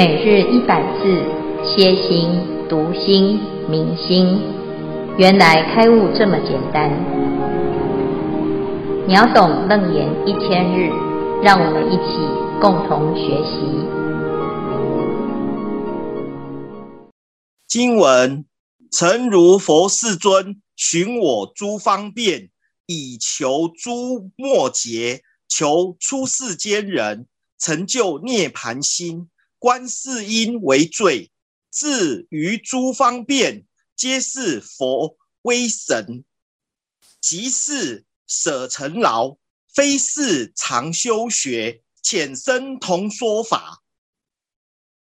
每日一百字，歇心、读心、明心，原来开悟这么简单。秒懂楞严一千日，让我们一起共同学习。经文：诚如佛世尊，寻我诸方便，以求诸末劫，求出世间人，成就涅槃心。观世音为最，至于诸方便，皆是佛威神。即是舍尘劳，非是常修学，浅深同说法。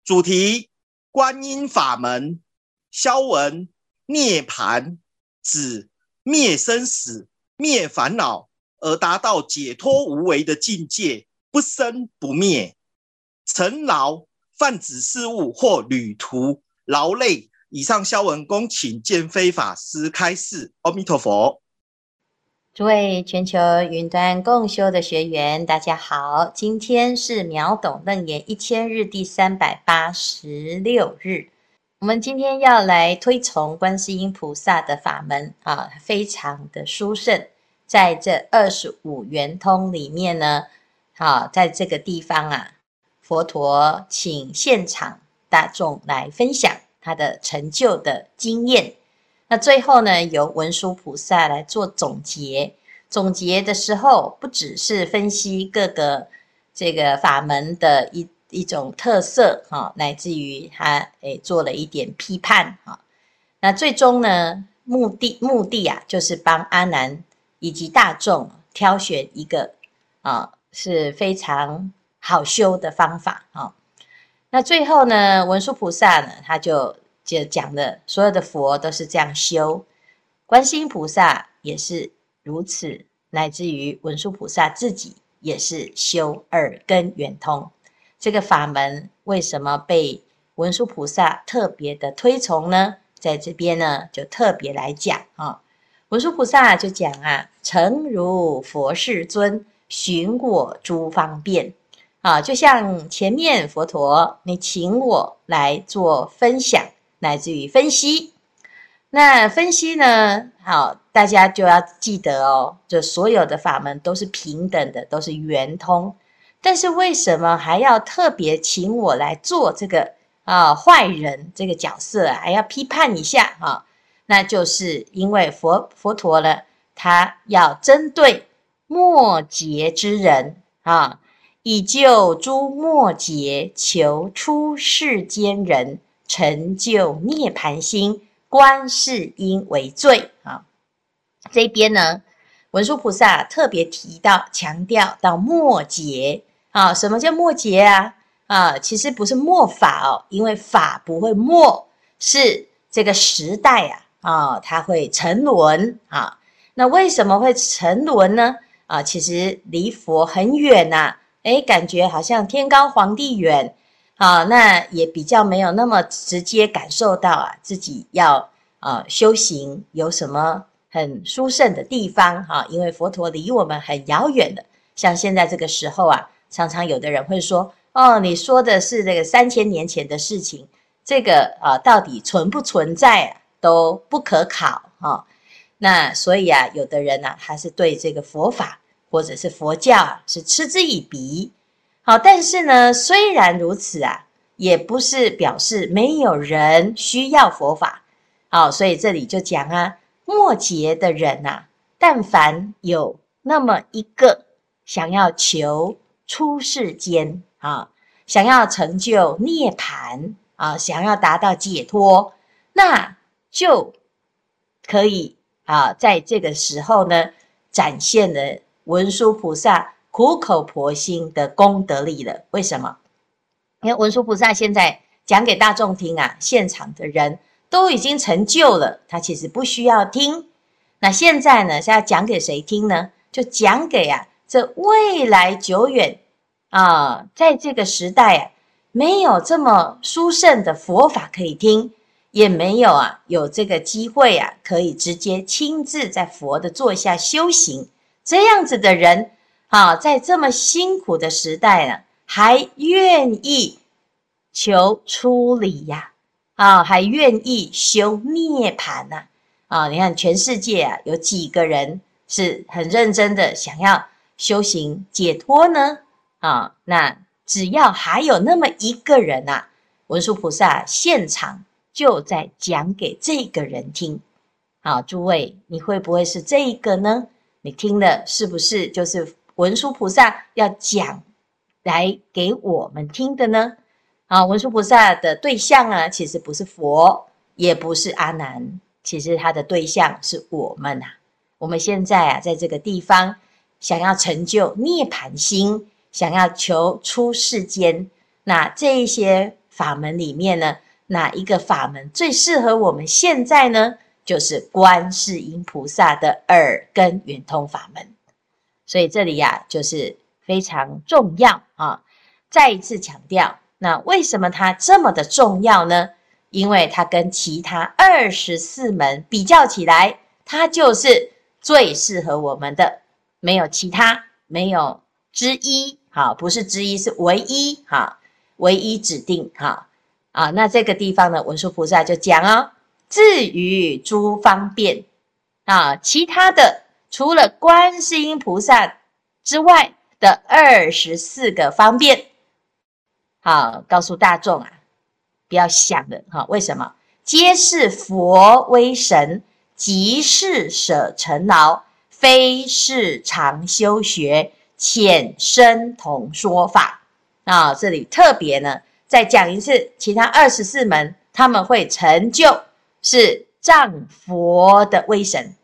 主题：观音法门，消文涅盘，指灭生死、灭烦恼，而达到解脱无为的境界，不生不灭。尘劳。泛指事物或旅途劳累。以上消文，恭请见非法师开示。阿弥陀佛。诸位全球云端共修的学员，大家好，今天是秒懂楞严一千日第三百八十六日。我们今天要来推崇观世音菩萨的法门啊，非常的殊胜。在这二十五圆通里面呢，好，在这个地方啊。佛陀请现场大众来分享他的成就的经验。那最后呢，由文殊菩萨来做总结。总结的时候，不只是分析各个这个法门的一一种特色哈，乃至于他诶做了一点批判哈。那最终呢，目的目的啊，就是帮阿难以及大众挑选一个啊是非常。好修的方法啊，那最后呢，文殊菩萨呢，他就就讲了，所有的佛都是这样修，观世音菩萨也是如此，乃至于文殊菩萨自己也是修耳根圆通。这个法门为什么被文殊菩萨特别的推崇呢？在这边呢，就特别来讲啊，文殊菩萨就讲啊，诚如佛世尊，寻我诸方便。啊，就像前面佛陀，你请我来做分享，乃至于分析。那分析呢？好，大家就要记得哦，就所有的法门都是平等的，都是圆通。但是为什么还要特别请我来做这个啊坏人这个角色，还要批判一下啊？那就是因为佛佛陀呢，他要针对末劫之人啊。以救诸末劫求出世间人，成就涅槃心，观世音为最啊！这边呢，文殊菩萨特别提到，强调到末劫啊，什么叫末劫啊？啊，其实不是末法哦，因为法不会末，是这个时代啊啊，它会沉沦啊。那为什么会沉沦呢？啊，其实离佛很远呐、啊。哎，感觉好像天高皇帝远，啊，那也比较没有那么直接感受到啊，自己要啊修行有什么很殊胜的地方哈、啊，因为佛陀离我们很遥远的，像现在这个时候啊，常常有的人会说，哦，你说的是这个三千年前的事情，这个啊到底存不存在啊，都不可考啊，那所以啊，有的人呢、啊，还是对这个佛法。或者是佛教是嗤之以鼻，好，但是呢，虽然如此啊，也不是表示没有人需要佛法，好，所以这里就讲啊，末劫的人呐、啊，但凡有那么一个想要求出世间啊，想要成就涅槃啊，想要达到解脱，那就可以啊，在这个时候呢，展现了。文殊菩萨苦口婆心的功德力了，为什么？因为文殊菩萨现在讲给大众听啊，现场的人都已经成就了，他其实不需要听。那现在呢，是要讲给谁听呢？就讲给啊，这未来久远啊，在这个时代啊，没有这么殊胜的佛法可以听，也没有啊，有这个机会啊，可以直接亲自在佛的座下修行。这样子的人，啊，在这么辛苦的时代呢，还愿意求出离呀，啊，还愿意修涅槃呐，啊，你看全世界啊，有几个人是很认真的想要修行解脱呢？啊，那只要还有那么一个人呐，文殊菩萨现场就在讲给这个人听。好，诸位，你会不会是这一个呢？你听的是不是就是文殊菩萨要讲来给我们听的呢？啊，文殊菩萨的对象啊，其实不是佛，也不是阿难，其实他的对象是我们啊。我们现在啊，在这个地方想要成就涅槃心，想要求出世间，那这一些法门里面呢，哪一个法门最适合我们现在呢？就是观世音菩萨的耳根圆通法门，所以这里呀、就是非常重要啊！再一次强调，那为什么它这么的重要呢？因为它跟其他二十四门比较起来，它就是最适合我们的，没有其他，没有之一，好，不是之一，是唯一，哈，唯一指定，哈，啊，那这个地方呢，文殊菩萨就讲哦。至于诸方便啊，其他的除了观世音菩萨之外的二十四个方便，好，告诉大众啊，不要想了哈。为什么？皆是佛威神，即是舍尘劳，非是常修学，浅深同说法啊。这里特别呢，再讲一次，其他二十四门他们会成就。是藏佛的威神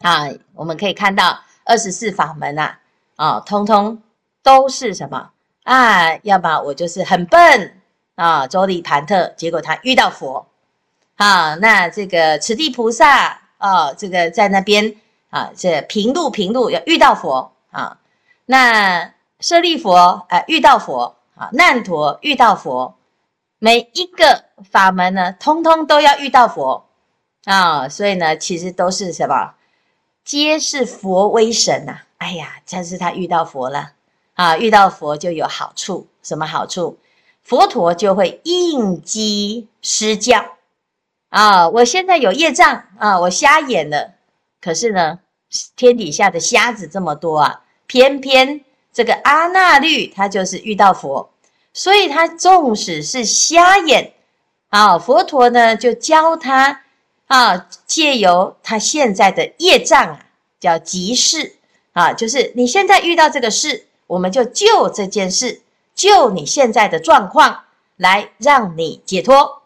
啊！我们可以看到二十四法门啊，啊，通通都是什么啊？要么我就是很笨啊，周利盘特，结果他遇到佛啊。那这个此地菩萨啊，这个在那边啊，这平路平路要遇到佛啊。那舍利弗啊，遇到佛啊，难陀遇到佛。每一个法门呢，通通都要遇到佛啊，所以呢，其实都是什么？皆是佛威神呐！哎呀，真是他遇到佛了啊，遇到佛就有好处，什么好处？佛陀就会应机施教啊！我现在有业障啊，我瞎眼了，可是呢，天底下的瞎子这么多啊，偏偏这个阿那律他就是遇到佛。所以他纵使是瞎眼，啊，佛陀呢就教他啊，借由他现在的业障啊，叫即事啊，就是你现在遇到这个事，我们就就这件事，就你现在的状况来让你解脱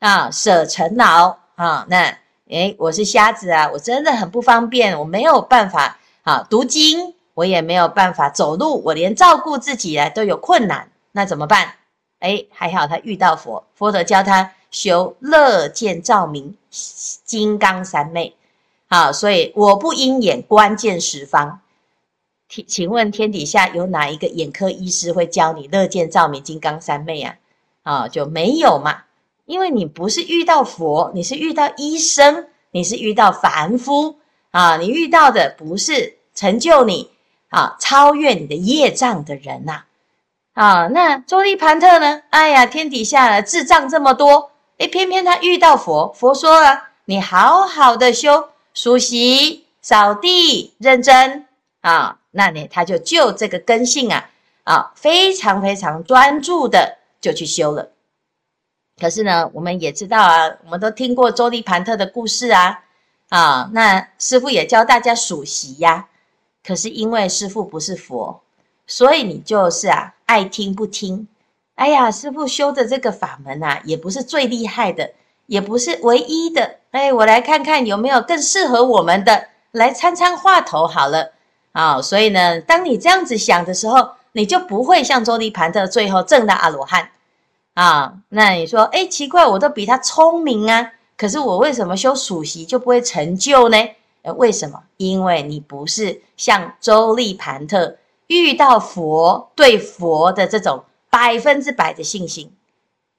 啊，舍尘劳啊。那诶，我是瞎子啊，我真的很不方便，我没有办法啊读经，我也没有办法走路，我连照顾自己啊都有困难。那怎么办？哎，还好他遇到佛，佛陀教他修乐见照明金刚三昧。好，所以我不因眼观见十方。请请问天底下有哪一个眼科医师会教你乐见照明金刚三昧啊？啊，就没有嘛。因为你不是遇到佛，你是遇到医生，你是遇到凡夫啊，你遇到的不是成就你啊，超越你的业障的人呐。啊那周利盘特呢？哎呀，天底下智障这么多，诶，偏偏他遇到佛，佛说了，你好好的修，熟悉、扫地，认真啊，那你他就就这个根性啊，啊，非常非常专注的就去修了。可是呢，我们也知道啊，我们都听过周利盘特的故事啊，啊，那师傅也教大家数息呀。可是因为师傅不是佛。所以你就是啊，爱听不听。哎呀，师父修的这个法门啊，也不是最厉害的，也不是唯一的。哎，我来看看有没有更适合我们的，来参参话头好了。啊、所以呢，当你这样子想的时候，你就不会像周利盘特最后证到阿罗汉。啊、那你说，哎，奇怪，我都比他聪明啊，可是我为什么修数息就不会成就呢？呃，为什么？因为你不是像周利盘特。遇到佛，对佛的这种百分之百的信心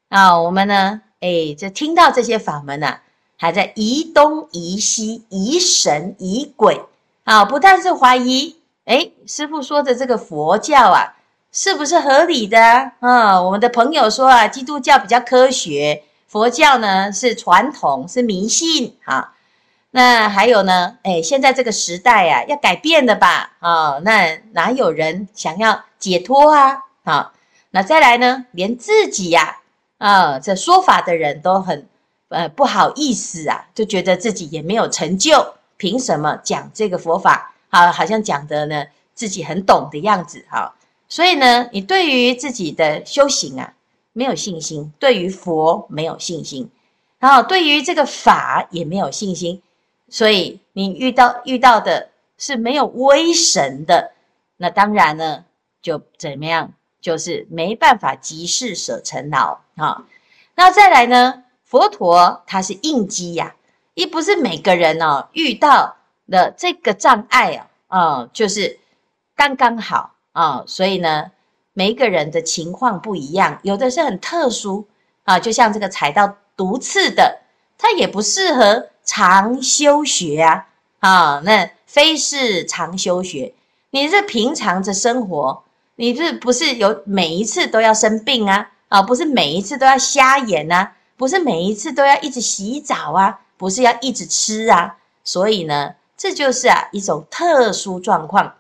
啊，我们呢，哎，就听到这些法门啊，还在疑东疑西、疑神疑鬼啊，不但是怀疑，哎，师父说的这个佛教啊，是不是合理的啊？我们的朋友说啊，基督教比较科学，佛教呢是传统，是迷信啊。那还有呢？哎，现在这个时代啊，要改变的吧？啊，那哪有人想要解脱啊？啊，那再来呢？连自己呀，啊，这说法的人都很呃不好意思啊，就觉得自己也没有成就，凭什么讲这个佛法？啊，好像讲的呢自己很懂的样子哈。所以呢，你对于自己的修行啊没有信心，对于佛没有信心，然后对于这个法也没有信心。所以你遇到遇到的是没有威神的，那当然呢，就怎么样，就是没办法即事舍尘劳啊。那再来呢，佛陀他是应机呀，亦不是每个人哦遇到的这个障碍啊，啊，就是刚刚好啊。所以呢，每一个人的情况不一样，有的是很特殊啊，就像这个踩到毒刺的，他也不适合。常修学啊，啊，那非是常修学。你是平常的生活，你是不是有每一次都要生病啊？啊，不是每一次都要瞎眼啊？不是每一次都要一直洗澡啊？不是要一直吃啊？所以呢，这就是啊一种特殊状况。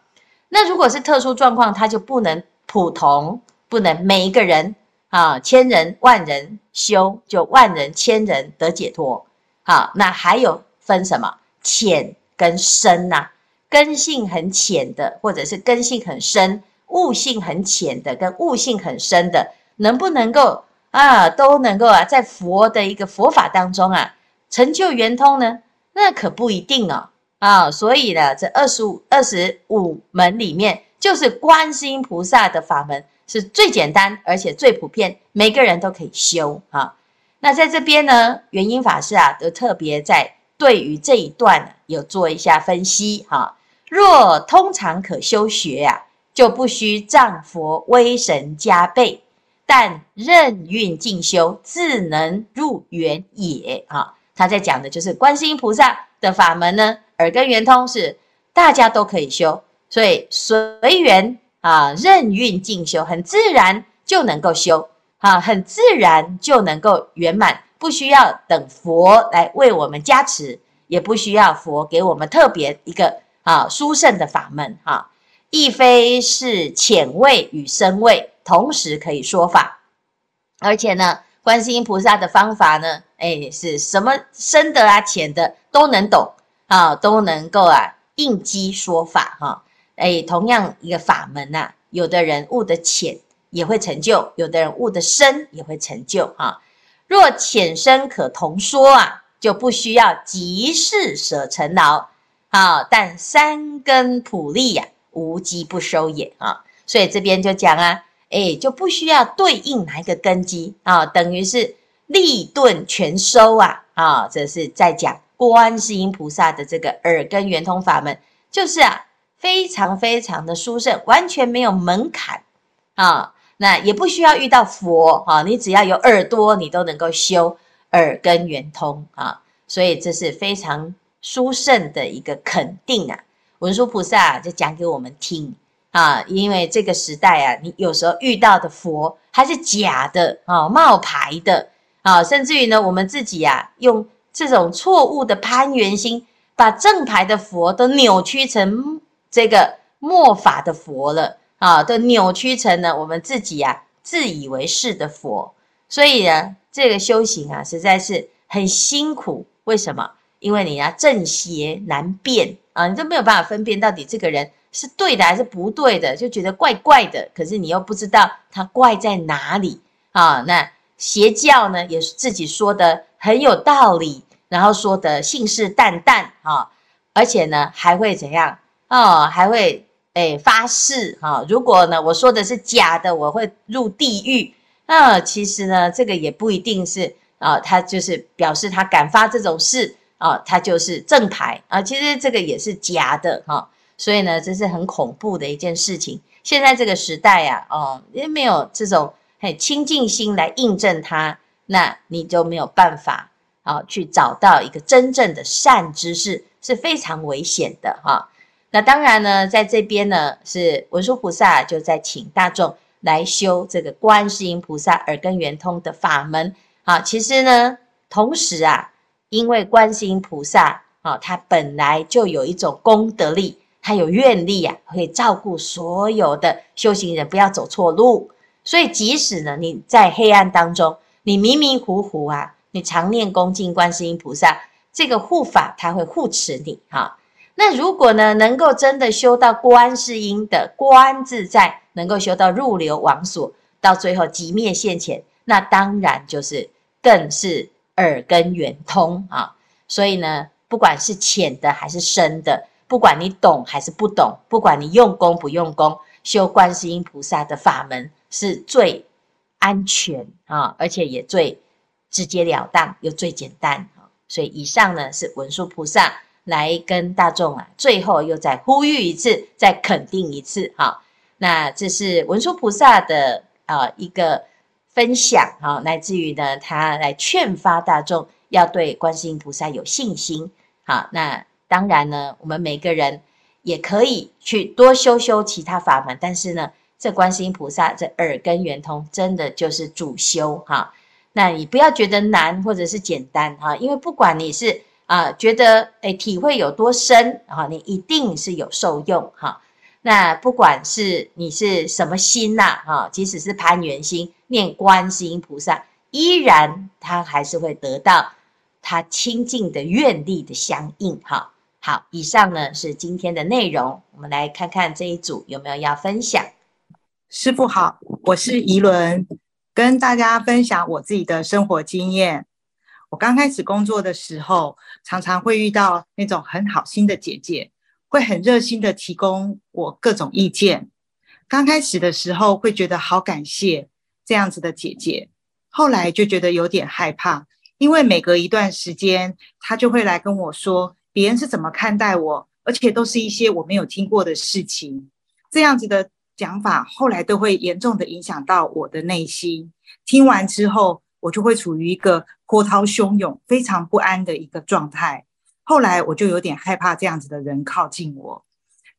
那如果是特殊状况，它就不能普通，不能每一个人啊，千人万人修，就万人千人得解脱。好，那还有分什么浅跟深呐、根性很浅的，或者是根性很深，悟性很浅的，跟悟性很深的，能不能够啊，都能够啊，在佛的一个佛法当中啊，成就圆通呢？那可不一定哦。啊，所以呢，这二十五二十五门里面，就是观世音菩萨的法门是最简单，而且最普遍，每个人都可以修啊。那在这边呢，圆音法师啊，都特别在对于这一段有做一下分析哈。若通常可修学呀，就不须仗佛威神加倍，但任运进修，自能入圆也啊。他在讲的就是观世音菩萨的法门呢，耳根圆通是大家都可以修，所以随缘啊，任运进修，很自然就能够修。啊，很自然就能够圆满，不需要等佛来为我们加持，也不需要佛给我们特别一个啊殊胜的法门哈，亦非是浅位与深位同时可以说法，而且呢，观世音菩萨的方法呢，哎，是什么深的啊、浅的都能懂啊，都能够啊应机说法哈，哎，同样一个法门呐，有的人悟得浅。也会成就，有的人悟得深也会成就啊。若浅深可同说啊，就不需要即事舍尘劳啊。但三根普利呀、啊，无机不收也啊。所以这边就讲啊，哎，就不需要对应哪一个根基啊，等于是利钝全收啊啊。这是在讲观世音菩萨的这个耳根圆通法门，就是啊，非常非常的殊胜，完全没有门槛啊。那也不需要遇到佛哈，你只要有耳朵，你都能够修耳根圆通啊。所以这是非常殊胜的一个肯定啊。文殊菩萨就讲给我们听啊，因为这个时代啊，你有时候遇到的佛还是假的啊，冒牌的啊，甚至于呢，我们自己啊，用这种错误的攀缘心，把正牌的佛都扭曲成这个末法的佛了。啊，都扭曲成了我们自己啊，自以为是的佛，所以呢，这个修行啊，实在是很辛苦。为什么？因为你要正邪难辨啊，你都没有办法分辨到底这个人是对的还是不对的，就觉得怪怪的。可是你又不知道他怪在哪里啊？那邪教呢，也是自己说的很有道理，然后说的信誓旦旦啊，而且呢，还会怎样？哦，还会。哎，发誓哈！如果呢，我说的是假的，我会入地狱。那其实呢，这个也不一定是啊，他就是表示他敢发这种誓啊，他就是正牌啊。其实这个也是假的哈，所以呢，这是很恐怖的一件事情。现在这个时代呀，哦，因为没有这种很清净心来印证它，那你就没有办法啊去找到一个真正的善知识，是非常危险的哈。那当然呢，在这边呢，是文殊菩萨就在请大众来修这个观世音菩萨耳根圆通的法门。啊，其实呢，同时啊，因为观世音菩萨啊，他本来就有一种功德力，他有愿力啊，会照顾所有的修行人，不要走错路。所以，即使呢，你在黑暗当中，你迷迷糊糊啊，你常念恭敬观世音菩萨，这个护法他会护持你哈。那如果呢，能够真的修到观世音的观自在，能够修到入流王所，到最后即灭现前，那当然就是。更是耳根圆通啊，所以呢，不管是浅的还是深的，不管你懂还是不懂，不管你用功不用功，修观世音菩萨的法门是最安全啊，而且也最直截了当又最简单。所以以上呢是文殊菩萨来跟大众啊，最后又再呼吁一次，再肯定一次哈。那这是文殊菩萨的啊一个。分享哈，来自于呢，他来劝发大众要对观世音菩萨有信心。好，那当然呢，我们每个人也可以去多修修其他法门，但是呢，这观世音菩萨这耳根圆通真的就是主修哈。那你不要觉得难或者是简单哈，因为不管你是啊觉得诶体会有多深啊，你一定是有受用哈。那不管是你是什么心呐，哈，即使是攀缘心，念观世音菩萨，依然他还是会得到他清净的愿力的相应，哈。好，以上呢是今天的内容，我们来看看这一组有没有要分享。师傅好，我是怡伦，跟大家分享我自己的生活经验。我刚开始工作的时候，常常会遇到那种很好心的姐姐。会很热心的提供我各种意见。刚开始的时候会觉得好感谢这样子的姐姐，后来就觉得有点害怕，因为每隔一段时间，她就会来跟我说别人是怎么看待我，而且都是一些我没有听过的事情。这样子的讲法，后来都会严重的影响到我的内心。听完之后，我就会处于一个波涛汹涌、非常不安的一个状态。后来我就有点害怕这样子的人靠近我，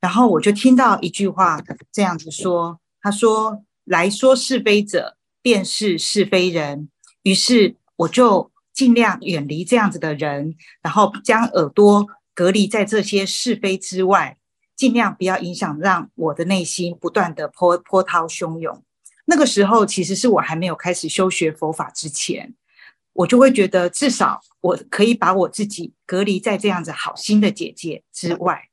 然后我就听到一句话这样子说：“他说来说是非者，便是是非人。”于是我就尽量远离这样子的人，然后将耳朵隔离在这些是非之外，尽量不要影响，让我的内心不断的波波涛汹涌。那个时候其实是我还没有开始修学佛法之前。我就会觉得，至少我可以把我自己隔离在这样子好心的姐姐之外。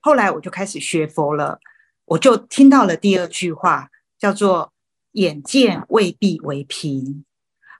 后来我就开始学佛了，我就听到了第二句话，叫做“眼见未必为凭”。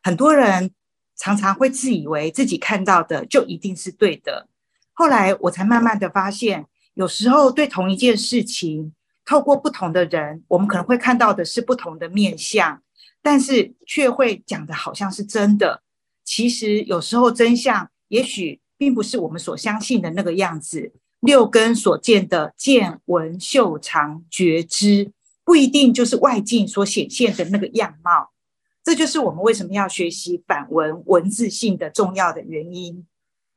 很多人常常会自以为自己看到的就一定是对的。后来我才慢慢的发现，有时候对同一件事情，透过不同的人，我们可能会看到的是不同的面相。但是却会讲的好像是真的，其实有时候真相也许并不是我们所相信的那个样子。六根所见的见闻嗅尝觉知，不一定就是外境所显现的那个样貌。这就是我们为什么要学习反闻文字性的重要的原因，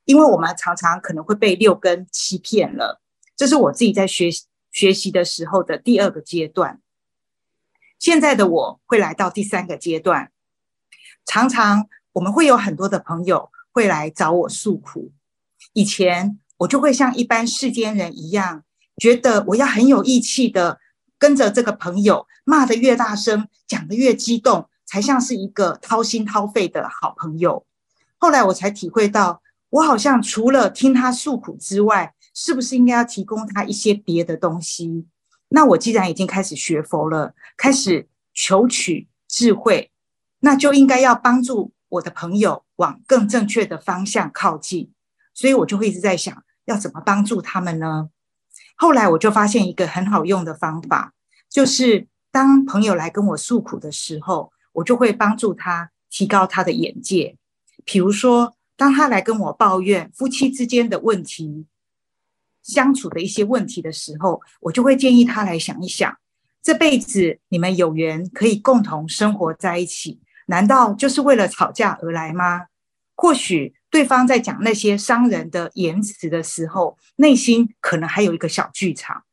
因为我们常常可能会被六根欺骗了。这是我自己在学习学习的时候的第二个阶段。现在的我会来到第三个阶段，常常我们会有很多的朋友会来找我诉苦。以前我就会像一般世间人一样，觉得我要很有义气的跟着这个朋友，骂得越大声，讲得越激动，才像是一个掏心掏肺的好朋友。后来我才体会到，我好像除了听他诉苦之外，是不是应该要提供他一些别的东西？那我既然已经开始学佛了，开始求取智慧，那就应该要帮助我的朋友往更正确的方向靠近。所以我就会一直在想，要怎么帮助他们呢？后来我就发现一个很好用的方法，就是当朋友来跟我诉苦的时候，我就会帮助他提高他的眼界。比如说，当他来跟我抱怨夫妻之间的问题，相处的一些问题的时候，我就会建议他来想一想，这辈子你们有缘可以共同生活在一起，难道就是为了吵架而来吗？或许对方在讲那些伤人的言辞的时候，内心可能还有一个小剧场，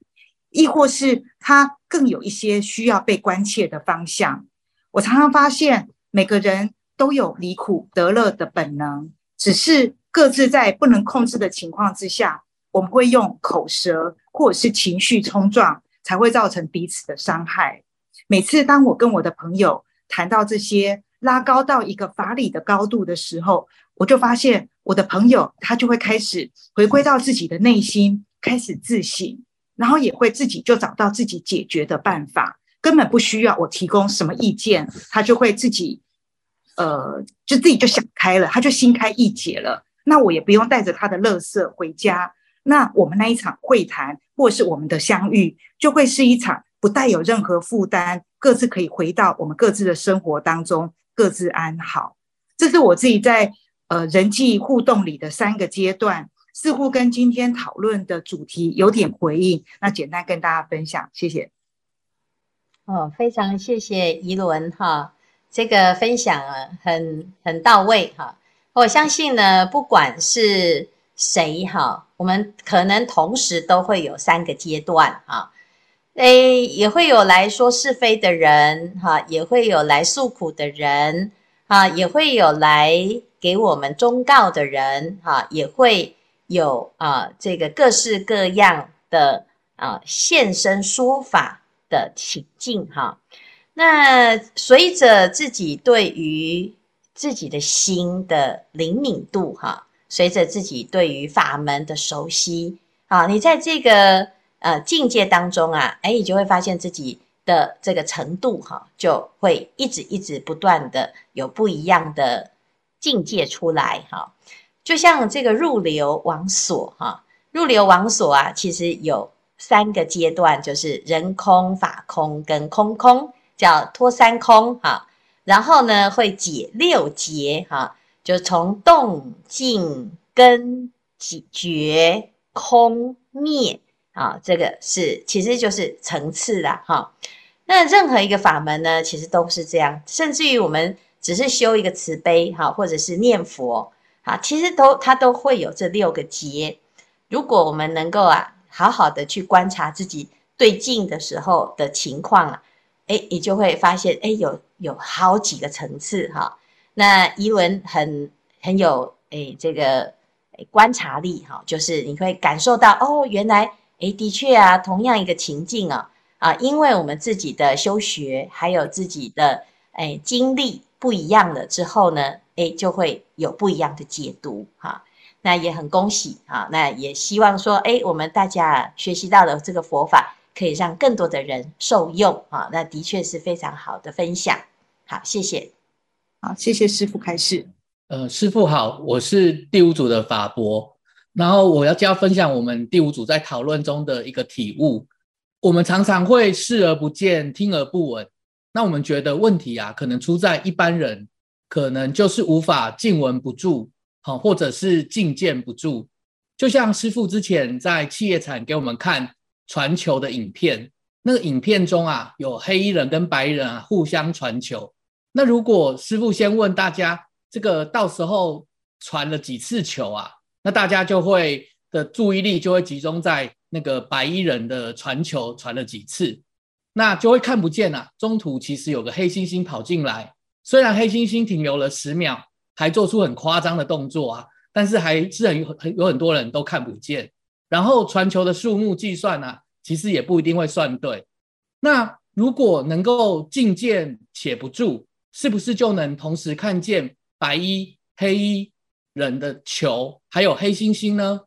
亦或是他更有一些需要被关切的方向。我常常发现，每个人都有离苦得乐的本能，只是各自在不能控制的情况之下，我们会用口舌或者是情绪冲撞，才会造成彼此的伤害。每次当我跟我的朋友谈到这些，拉高到一个法理的高度的时候，我就发现我的朋友他就会开始回归到自己的内心，开始自省，然后也会自己就找到自己解决的办法，根本不需要我提供什么意见，他就会自己，呃，就自己就想开了，他就心开意解了。那我也不用带着他的垃圾回家，那我们那一场会谈或是我们的相遇，就会是一场不带有任何负担，各自可以回到我们各自的生活当中。各自安好，这是我自己在呃人际互动里的三个阶段，似乎跟今天讨论的主题有点回应。那简单跟大家分享，谢谢。哦，非常谢谢宜伦哈，这个分享啊很很到位哈。我相信呢，不管是谁哈，我们可能同时都会有三个阶段啊。诶，也会有来说是非的人，哈，也会有来诉苦的人，啊，也会有来给我们忠告的人，哈，也会有啊，这个各式各样的啊现身说法的情境，哈。那随着自己对于自己的心的灵敏度，哈，随着自己对于法门的熟悉，啊，你在这个。呃，境界当中啊，哎，你就会发现自己的这个程度哈，就会一直一直不断的有不一样的境界出来哈。就像这个入流往所哈，入流往所啊，其实有三个阶段，就是人空、法空跟空空，叫脱三空哈。然后呢，会解六结哈，就从动、静、根、觉、空、灭。啊，这个是其实就是层次啦，哈。那任何一个法门呢，其实都是这样，甚至于我们只是修一个慈悲，哈，或者是念佛，啊，其实都它都会有这六个结。如果我们能够啊，好好的去观察自己对境的时候的情况啊，诶，你就会发现，诶，有有好几个层次，哈。那宜伦很很有诶这个观察力，哈，就是你会感受到，哦，原来。诶，的确啊，同样一个情境啊，啊，因为我们自己的修学还有自己的诶经历不一样了之后呢，诶，就会有不一样的解读哈、那也很恭喜啊，那也希望说，诶，我们大家学习到的这个佛法，可以让更多的人受用啊。那的确是非常好的分享。好，谢谢。好，谢谢师傅开示。呃，师傅好，我是第五组的法博。然后我要就要分享我们第五组在讨论中的一个体悟。我们常常会视而不见，听而不闻。那我们觉得问题啊，可能出在一般人，可能就是无法静闻不住，好，或者是静见不住。就像师傅之前在企业禅给我们看传球的影片，那个影片中啊，有黑衣人跟白衣人啊互相传球。那如果师傅先问大家，这个到时候传了几次球啊？那大家就会的注意力就会集中在那个白衣人的传球传了几次，那就会看不见啊。中途其实有个黑猩猩跑进来，虽然黑猩猩停留了十秒，还做出很夸张的动作啊，但是还是很很有很多人都看不见。然后传球的数目计算啊，其实也不一定会算对。那如果能够静见且不住，是不是就能同时看见白衣、黑衣？人的球，还有黑猩猩呢？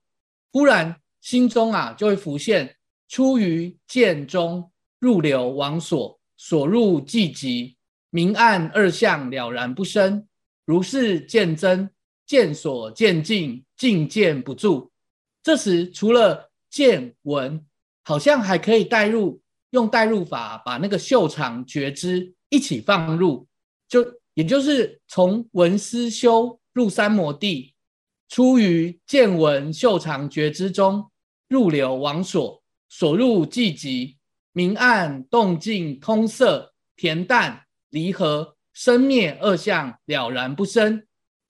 忽然心中啊就会浮现：出于见中，入流往所，所入寂寂，明暗二相了然不生。如是见真，见所见境，静见不住。这时除了见闻，好像还可以带入，用带入法把那个秀场觉知一起放入，就也就是从闻思修。入三摩地，出于见闻嗅尝觉知中，入流往所，所入寂极，明暗动静通色，恬淡离合生灭二相了然不生，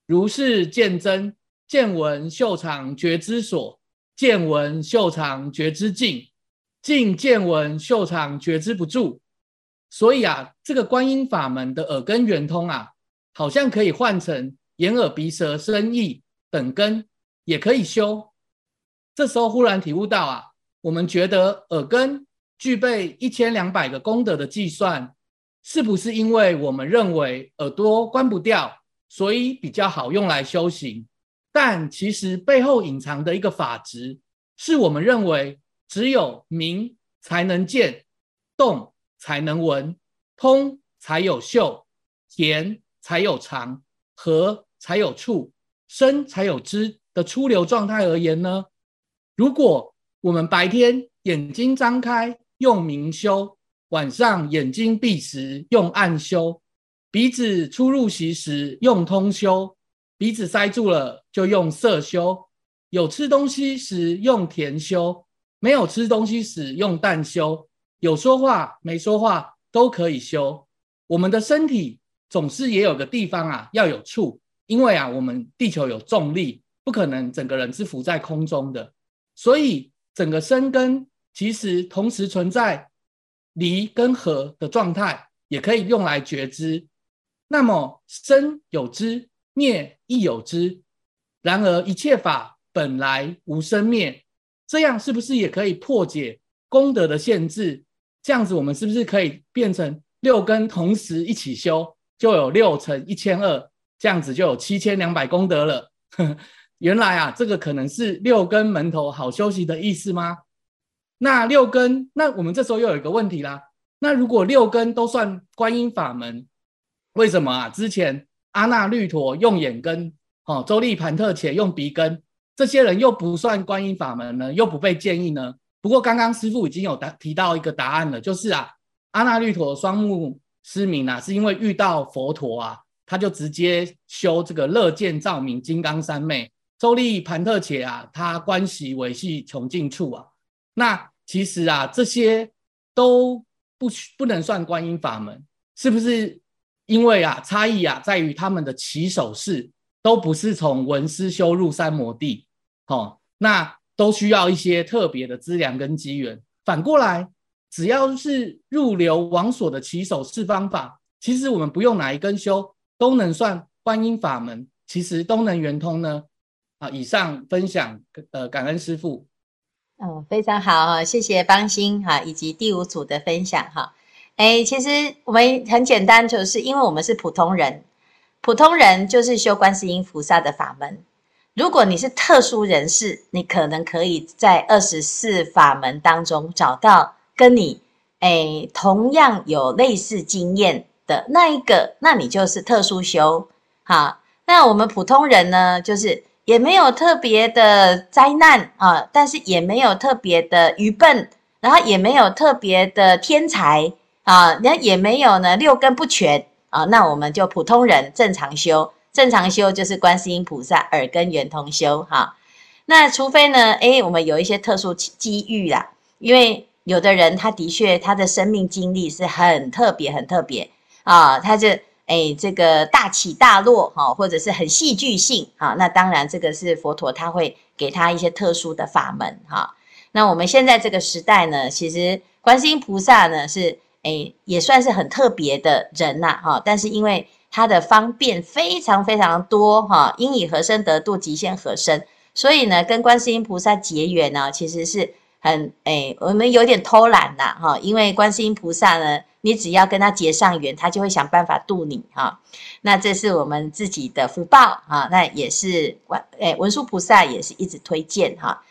如是见真，见闻秀场觉知所，见闻秀场觉知尽，尽见闻秀场觉知不住。所以啊，这个观音法门的耳根圆通啊，好像可以换成眼耳鼻舌身意等根也可以修。这时候忽然体悟到啊，我们觉得耳根具备一千两百个功德的计算，是不是因为我们认为耳朵关不掉？所以比较好用来修行，但其实背后隐藏的一个法则，是我们认为只有明才能见，动才能闻，通才有嗅，甜才有尝，和才有触，生才有知的出流状态而言呢，如果我们白天眼睛张开用明修，晚上眼睛闭时用暗修。鼻子出入息时用通修，鼻子塞住了就用色修；有吃东西时用甜修，没有吃东西时用淡修；有说话没说话都可以修。我们的身体总是也有个地方啊要有触，因为啊我们地球有重力，不可能整个人是浮在空中的，所以整个身根其实同时存在离跟合的状态，也可以用来觉知。那么生有知，灭亦有知。然而一切法本来无生灭，这样是不是也可以破解功德的限制？这样子我们是不是可以变成六根同时一起修，就有六乘一千二，这样子就有七千两百功德了？原来啊，这个可能是六根门头好修习的意思吗？那六根，那我们这时候又有一个问题啦。那如果六根都算观音法门？为什么啊？之前阿那律陀用眼根，哦，周利盘特且用鼻根，这些人又不算观音法门呢？又不被建议呢？不过刚刚师父已经有答提到一个答案了，就是啊，阿那律陀双目失明啊，是因为遇到佛陀啊，他就直接修这个乐见照明金刚三昧。周利盘特且啊，他观习维系穷尽处啊，那其实啊，这些都不不能算观音法门，是不是？因为啊，差异啊，在于他们的起手式都不是从闻思修入三摩地，哦，那都需要一些特别的资粮跟机缘。反过来，只要是入流往所的起手式方法，其实我们不用哪一根修，都能算观音法门，其实都能圆通呢。啊，以上分享，呃，感恩师父。嗯，非常好哈，谢谢邦歆哈，以及第五组的分享哈。哎，其实我们很简单，就是因为我们是普通人，普通人就是修观世音菩萨的法门。如果你是特殊人士，你可能可以在二十四法门当中找到跟你诶同样有类似经验的那一个，那你就是特殊修。好，那我们普通人呢，就是也没有特别的灾难啊，但是也没有特别的愚笨，然后也没有特别的天才。啊，那也没有呢，六根不全啊，那我们就普通人正常修，正常修就是观世音菩萨耳根圆通修哈、那除非呢，哎，我们有一些特殊机遇啦，因为有的人他的确他的生命经历是很特别很特别啊，他就哎这个大起大落哈、或者是很戏剧性啊，那当然这个是佛陀他会给他一些特殊的法门哈、那我们现在这个时代呢，其实观世音菩萨呢是。哎，也算是很特别的人呐，哈！但是因为他的方便非常非常多，哈，应以何身得度，即现何身，所以呢，跟观世音菩萨结缘呢，其实是很哎，我们有点偷懒呐，哈！因为观世音菩萨呢，你只要跟他结上缘，他就会想办法度你，哈！那这是我们自己的福报啊，那也是观哎文殊菩萨也是一直推荐哈。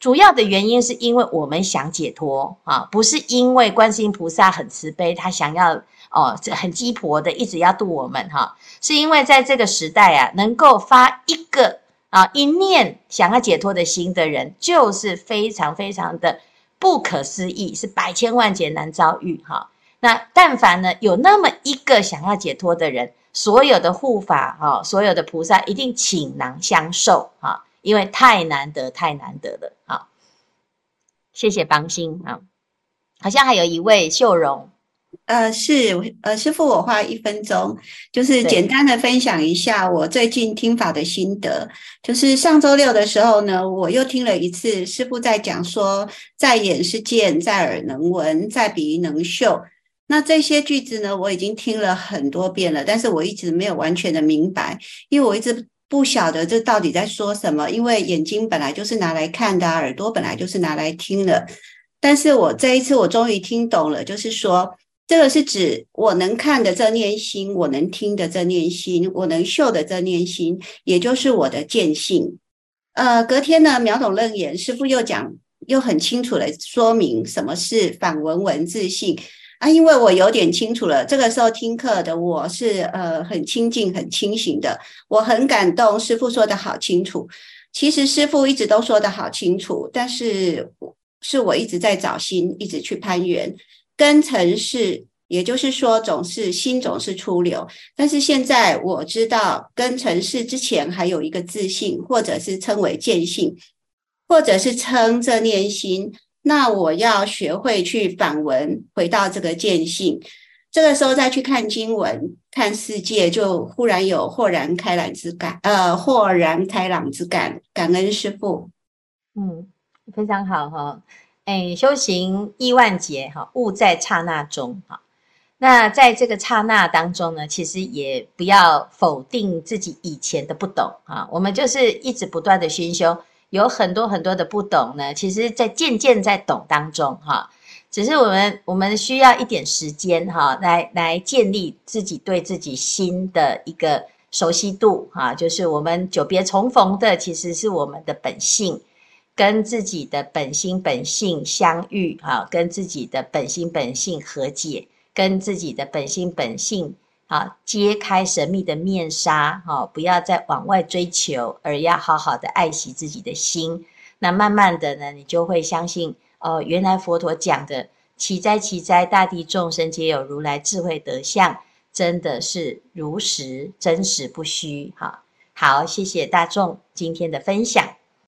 主要的原因是因为我们想解脱啊，不是因为观世音菩萨很慈悲，他想要哦，这很鸡婆的一直要度我们哈，是因为在这个时代啊，能够发一个啊一念想要解脱的心的人，就是非常非常的不可思议，是百千万劫难遭遇哈。那但凡呢有那么一个想要解脱的人，所有的护法哈，所有的菩萨一定倾囊相授哈。因为太难得，太难得了，好，谢谢邦心啊，好像还有一位秀容呃，是，呃，师傅，我花一分钟，就是简单的分享一下我最近听法的心得。就是上周六的时候呢，我又听了一次师傅在讲说，在眼是见，在耳能闻，在鼻能嗅。那这些句子呢，我已经听了很多遍了，但是我一直没有完全的明白，因为我一直不晓得这到底在说什么。因为眼睛本来就是拿来看的啊，耳朵本来就是拿来听的。但是我这一次我终于听懂了，就是说。这个是指我能看的这念心，我能听的这念心，我能嗅的这念心，也就是我的见性。呃，隔天呢，秒懂楞严师父又讲，又很清楚的说明什么是反闻闻自性啊。因为我有点清楚了，这个时候听课的我是呃很清净、很清醒的，我很感动。师父说的好清楚，其实师父一直都说的好清楚，但是是我一直在找心，一直去攀援。根尘世，也就是说，总是心总是出流。但是现在我知道，根尘世之前还有一个自信，或者是称为见性，或者是称这念心。那我要学会去反闻，回到这个见性。这个时候再去看经文、看世界，就忽然有豁然开朗之感。呃，豁然开朗之感，感恩师父。嗯，非常好哈。哎，修行亿万劫哈，悟在刹那中哈。那在这个刹那当中呢，其实也不要否定自己以前的不懂啊。我们就是一直不断的熏修，有很多很多的不懂呢。其实，在渐渐在懂当中哈，只是我们我们需要一点时间哈，来来建立自己对自己心的一个熟悉度哈。就是我们久别重逢的，其实是我们的本性。跟自己的本心本性相遇，哈，跟自己的本心本性和解，跟自己的本心本性啊揭开神秘的面纱，哈，不要再往外追求，而要好好的爱惜自己的心。那慢慢的呢，你就会相信，哦，原来佛陀讲的“奇哉奇哉，大地众生皆有如来智慧德相”，真的是如实真实不虚。哈，好，谢谢大众今天的分享。